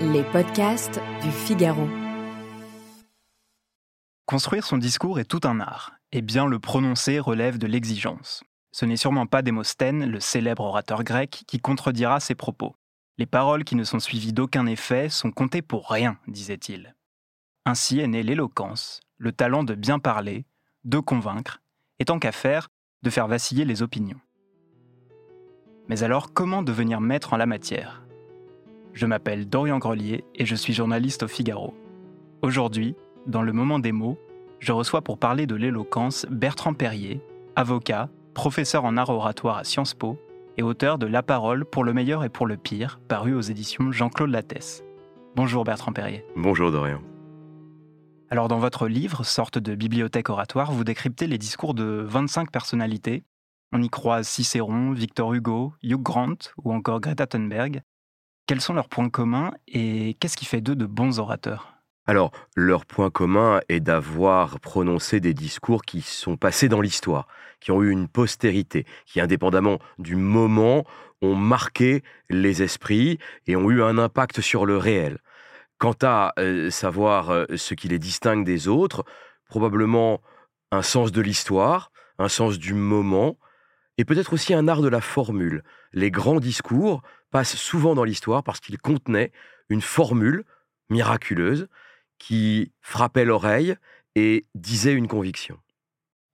Les podcasts du Figaro. Construire son discours est tout un art, et bien le prononcer relève de l'exigence. Ce n'est sûrement pas Démosthène, le célèbre orateur grec, qui contredira ses propos. Les paroles qui ne sont suivies d'aucun effet sont comptées pour rien, disait-il. Ainsi est née l'éloquence, le talent de bien parler, de convaincre, et tant qu'à faire, de faire vaciller les opinions. Mais alors, comment devenir maître en la matière? Je m'appelle Dorian Grelier et je suis journaliste au Figaro. Aujourd'hui, dans le moment des mots, je reçois pour parler de l'éloquence Bertrand Perrier, avocat, professeur en art oratoire à Sciences Po et auteur de La parole pour le meilleur et pour le pire, paru aux éditions Jean-Claude Lattès. Bonjour Bertrand Perrier. Bonjour Dorian. Alors dans votre livre, sorte de bibliothèque oratoire, vous décryptez les discours de 25 personnalités. On y croise Cicéron, Victor Hugo, Hugh Grant ou encore Greta Thunberg. Quels sont leurs points communs et qu'est-ce qui fait d'eux de bons orateurs? Alors, leur point commun est d'avoir prononcé des discours qui sont passés dans l'histoire, qui ont eu une postérité, qui, indépendamment du moment, ont marqué les esprits et ont eu un impact sur le réel. Quant à euh, savoir euh, ce qui les distingue des autres, probablement un sens de l'histoire, un sens du moment, et peut-être aussi un art de la formule. Les grands discours passent souvent dans l'histoire parce qu'ils contenaient une formule miraculeuse qui frappait l'oreille et disait une conviction.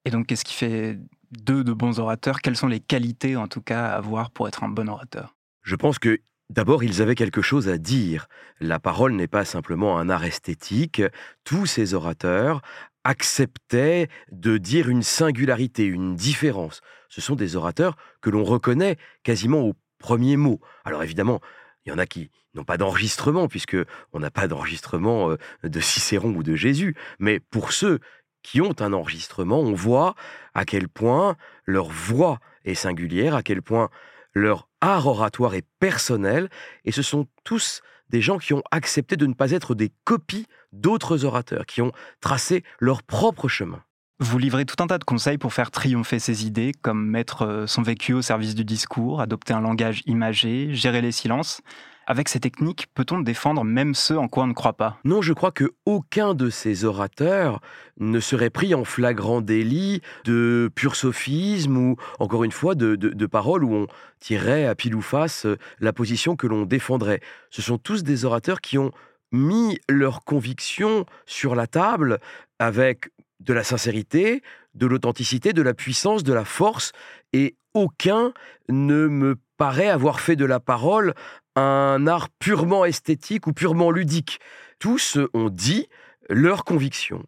Et donc, qu'est-ce qui fait d'eux de bons orateurs? Quelles sont les qualités, en tout cas, à avoir pour être un bon orateur? Je pense que D'abord, ils avaient quelque chose à dire. La parole n'est pas simplement un art esthétique. Tous ces orateurs acceptaient de dire une singularité, une différence. Ce sont des orateurs que l'on reconnaît quasiment au premier mot. Alors évidemment, il y en a qui n'ont pas d'enregistrement, puisque on n'a pas d'enregistrement euh, de Cicéron ou de Jésus. Mais pour ceux qui ont un enregistrement, on voit à quel point leur voix est singulière, à quel point leur art oratoire est personnel, et ce sont tous des gens qui ont accepté de ne pas être des copies d'autres orateurs, qui ont tracé leur propre chemin. Vous livrez tout un tas de conseils pour faire triompher ses idées, comme mettre euh, son vécu au service du discours, adopter un langage imagé, gérer les silences. Avec ces techniques, peut-on défendre même ceux en quoi on ne croit pas? Non, je crois que aucun de ces orateurs ne serait pris en flagrant délit de pur sophisme ou, encore une fois, de, de paroles où on tirerait à pile ou face euh, la position que l'on défendrait. Ce sont tous des orateurs qui ont mis leurs convictions sur la table avec de la sincérité, de l'authenticité, de la puissance, de la force, et aucun ne me paraît avoir fait de la parole un art purement esthétique ou purement ludique. Tous ont dit leur conviction.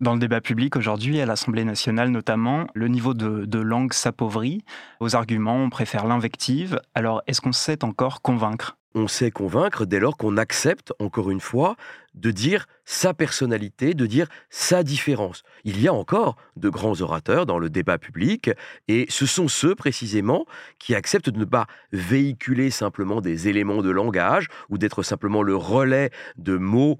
Dans le débat public aujourd'hui, à l'Assemblée nationale notamment, le niveau de langue s'appauvrit. Aux arguments, on préfère l'invective. Alors, est-ce qu'on sait encore convaincre? On sait convaincre dès lors qu'on accepte, encore une fois, de dire sa personnalité, de dire sa différence. Il y a encore de grands orateurs dans le débat public, et ce sont ceux précisément qui acceptent de ne pas véhiculer simplement des éléments de langage, ou d'être simplement le relais de mots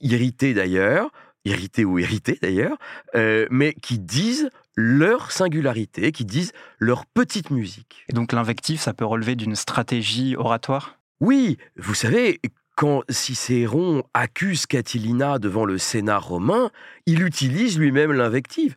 irrités d'ailleurs, irrités ou irrités d'ailleurs, euh, mais qui disent leur singularité, qui disent leur petite musique. Et donc l'invectif, ça peut relever d'une stratégie oratoire? Oui, vous savez, quand Cicéron accuse Catilina devant le Sénat romain, il utilise lui-même l'invective.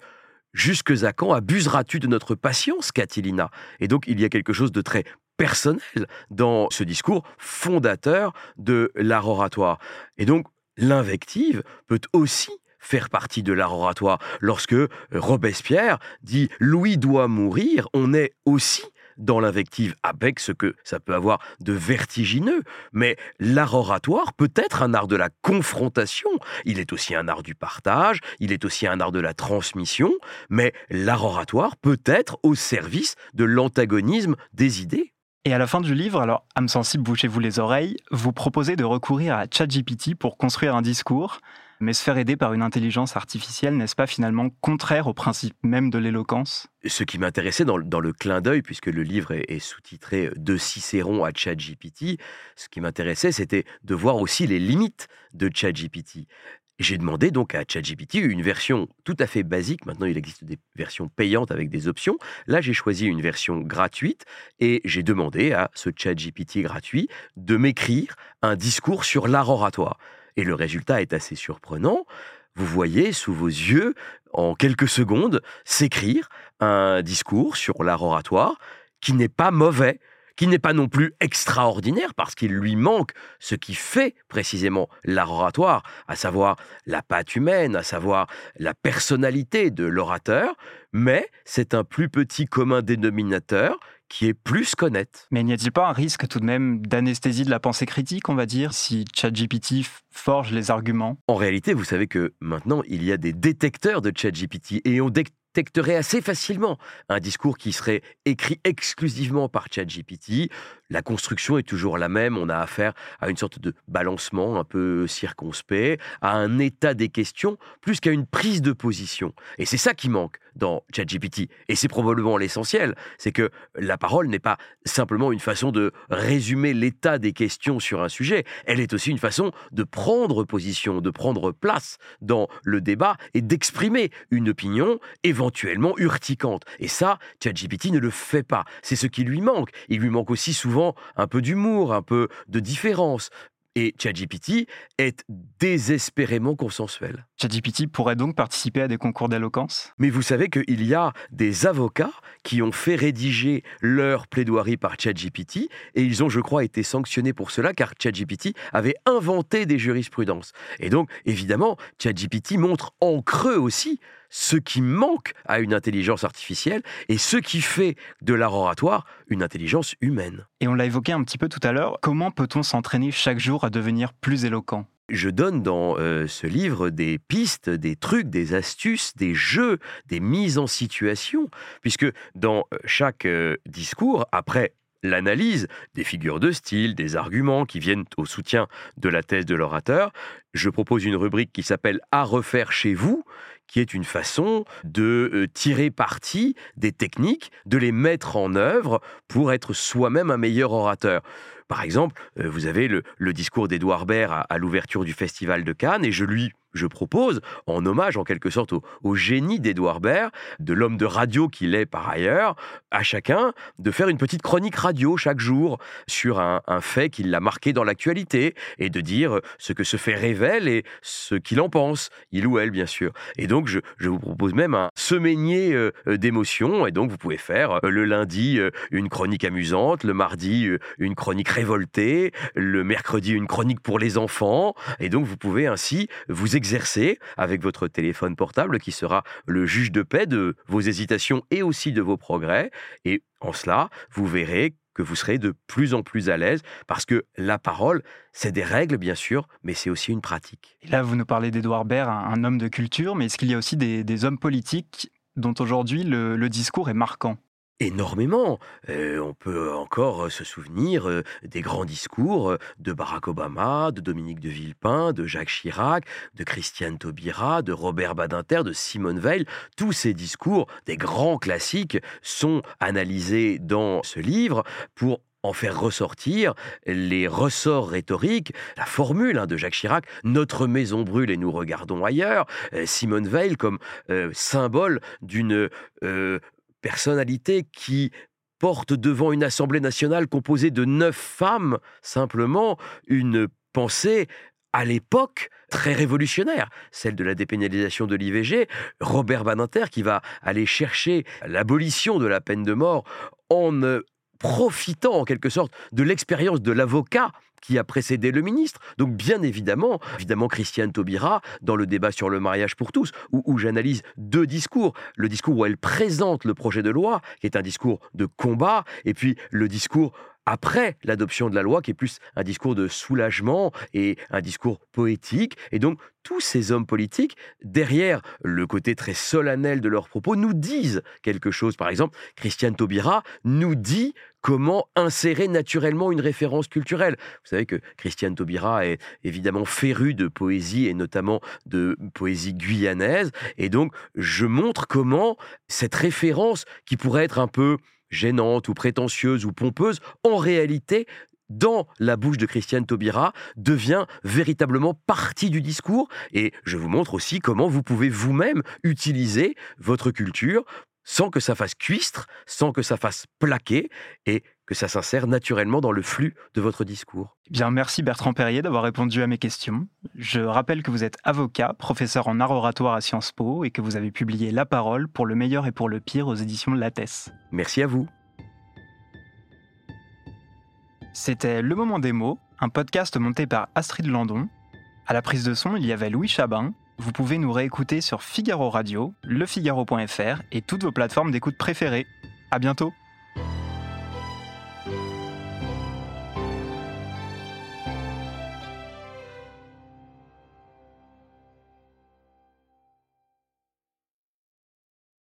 Jusque à quand abuseras-tu de notre patience, Catilina? Et donc il y a quelque chose de très personnel dans ce discours fondateur de l'art oratoire. Et donc l'invective peut aussi faire partie de l'art oratoire. Lorsque Robespierre dit Louis doit mourir, on est aussi dans l'invective avec ce que ça peut avoir de vertigineux. Mais l'art oratoire peut être un art de la confrontation, il est aussi un art du partage, il est aussi un art de la transmission, mais l'art oratoire peut être au service de l'antagonisme des idées. Et à la fin du livre, alors âme sensible, bouchez-vous les oreilles, vous proposez de recourir à ChatGPT pour construire un discours. Mais se faire aider par une intelligence artificielle, n'est-ce pas finalement contraire au principe même de l'éloquence? Ce qui m'intéressait dans, le clin d'œil, puisque le livre est, sous-titré De Cicéron à ChatGPT, ce qui m'intéressait, c'était de voir aussi les limites de ChatGPT. J'ai demandé donc à ChatGPT une version tout à fait basique. Maintenant, il existe des versions payantes avec des options. Là, j'ai choisi une version gratuite et j'ai demandé à ce ChatGPT gratuit de m'écrire un discours sur l'art oratoire. Et le résultat est assez surprenant. Vous voyez sous vos yeux, en quelques secondes, s'écrire un discours sur l'art oratoire qui n'est pas mauvais qui n'est pas non plus extraordinaire parce qu'il lui manque ce qui fait précisément l'art oratoire, à savoir la patte humaine, à savoir la personnalité de l'orateur, mais c'est un plus petit commun dénominateur qui est plus qu'honnête. Mais n'y a-t-il pas un risque tout de même d'anesthésie de la pensée critique, on va dire, si ChatGPT forge les arguments? En réalité, vous savez que maintenant, il y a des détecteurs de ChatGPT et on détecte détecterait assez facilement un discours qui serait écrit exclusivement par ChatGPT. La construction est toujours la même, on a affaire à une sorte de balancement un peu circonspect, à un état des questions, plus qu'à une prise de position. Et c'est ça qui manque dans ChatGPT. Et c'est probablement l'essentiel, c'est que la parole n'est pas simplement une façon de résumer l'état des questions sur un sujet, elle est aussi une façon de prendre position, de prendre place dans le débat et d'exprimer une opinion éventuellement urticante. Et ça, ChatGPT ne le fait pas. C'est ce qui lui manque. Il lui manque aussi souvent un peu d'humour, un peu de différence. Et ChatGPT est désespérément consensuel. ChatGPT pourrait donc participer à des concours d'éloquence? Mais vous savez qu'il y a des avocats qui ont fait rédiger leur plaidoirie par ChatGPT et ils ont, je crois, été sanctionnés pour cela car ChatGPT avait inventé des jurisprudences. Et donc, évidemment, ChatGPT montre en creux aussi ce qui manque à une intelligence artificielle et ce qui fait de l'art oratoire une intelligence humaine. Et on l'a évoqué un petit peu tout à l'heure, comment peut-on s'entraîner chaque jour à devenir plus éloquent? Je donne dans euh, ce livre des pistes, des trucs, des astuces, des jeux, des mises en situation, puisque dans euh, chaque euh, discours, après l'analyse des figures de style, des arguments qui viennent au soutien de la thèse de l'orateur, je propose une rubrique qui s'appelle À refaire chez vous, qui est une façon de euh, tirer parti des techniques, de les mettre en œuvre pour être soi-même un meilleur orateur. Par exemple, euh, vous avez le, discours d'Edouard Baird à l'ouverture du Festival de Cannes, et je lui je propose, en hommage en quelque sorte au, génie d'Edouard Baird, de l'homme de radio qu'il est par ailleurs, à chacun de faire une petite chronique radio chaque jour sur un, fait qui l'a marqué dans l'actualité et de dire ce que ce fait révèle et ce qu'il en pense, il ou elle bien sûr. Et donc je, vous propose même un semainier euh, d'émotions et donc vous pouvez faire euh, le lundi euh, une chronique amusante, le mardi une chronique révoltée, le mercredi une chronique pour les enfants et donc vous pouvez ainsi vous exercer avec votre téléphone portable qui sera le juge de paix de vos hésitations et aussi de vos progrès. Et en cela, vous verrez que vous serez de plus en plus à l'aise parce que la parole, c'est des règles bien sûr, mais c'est aussi une pratique. Et là, vous nous parlez d'Edouard Baird, un, homme de culture, mais est-ce qu'il y a aussi des, hommes politiques dont aujourd'hui le discours est marquant? Énormément. Euh, on peut encore se souvenir euh, des grands discours euh, de Barack Obama, de Dominique de Villepin, de Jacques Chirac, de Christiane Taubira, de Robert Badinter, de Simone Veil. Tous ces discours, des grands classiques, sont analysés dans ce livre pour en faire ressortir les ressorts rhétoriques, la formule hein, de Jacques Chirac, notre maison brûle et nous regardons ailleurs, Simone Veil comme symbole d'une personnalité qui porte devant une Assemblée nationale composée de neuf femmes, simplement une pensée à l'époque très révolutionnaire, celle de la dépénalisation de l'IVG, Robert Badinter qui va aller chercher l'abolition de la peine de mort en profitant en quelque sorte de l'expérience de l'avocat qui a précédé le ministre. Donc bien évidemment, Christiane Taubira dans le débat sur le mariage pour tous, où, où j'analyse deux discours. Le discours où elle présente le projet de loi, qui est un discours de combat, et puis le discours après l'adoption de la loi, qui est plus un discours de soulagement et un discours poétique. Et donc, tous ces hommes politiques, derrière le côté très solennel de leurs propos, nous disent quelque chose. Par exemple, Christiane Taubira nous dit comment insérer naturellement une référence culturelle. Vous savez que Christiane Taubira est évidemment férue de poésie et notamment de poésie guyanaise. Et donc, je montre comment cette référence, qui pourrait être un peu gênante ou prétentieuse ou pompeuse, en réalité dans la bouche de Christiane Taubira devient véritablement partie du discours. Et je vous montre aussi comment vous pouvez vous-même utiliser votre culture sans que ça fasse cuistre, sans que ça fasse plaquer, que ça s'insère naturellement dans le flux de votre discours. Eh bien, merci Bertrand Perrier d'avoir répondu à mes questions. Je rappelle que vous êtes avocat, professeur en art oratoire à Sciences Po et que vous avez publié La Parole pour le meilleur et pour le pire aux éditions de Lattès. Merci à vous. C'était Le Moment des mots, un podcast monté par Astrid Landon. À la prise de son, il y avait Louis Chabin. Vous pouvez nous réécouter sur Figaro Radio, lefigaro.fr et toutes vos plateformes d'écoute préférées. À bientôt!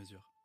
mesure.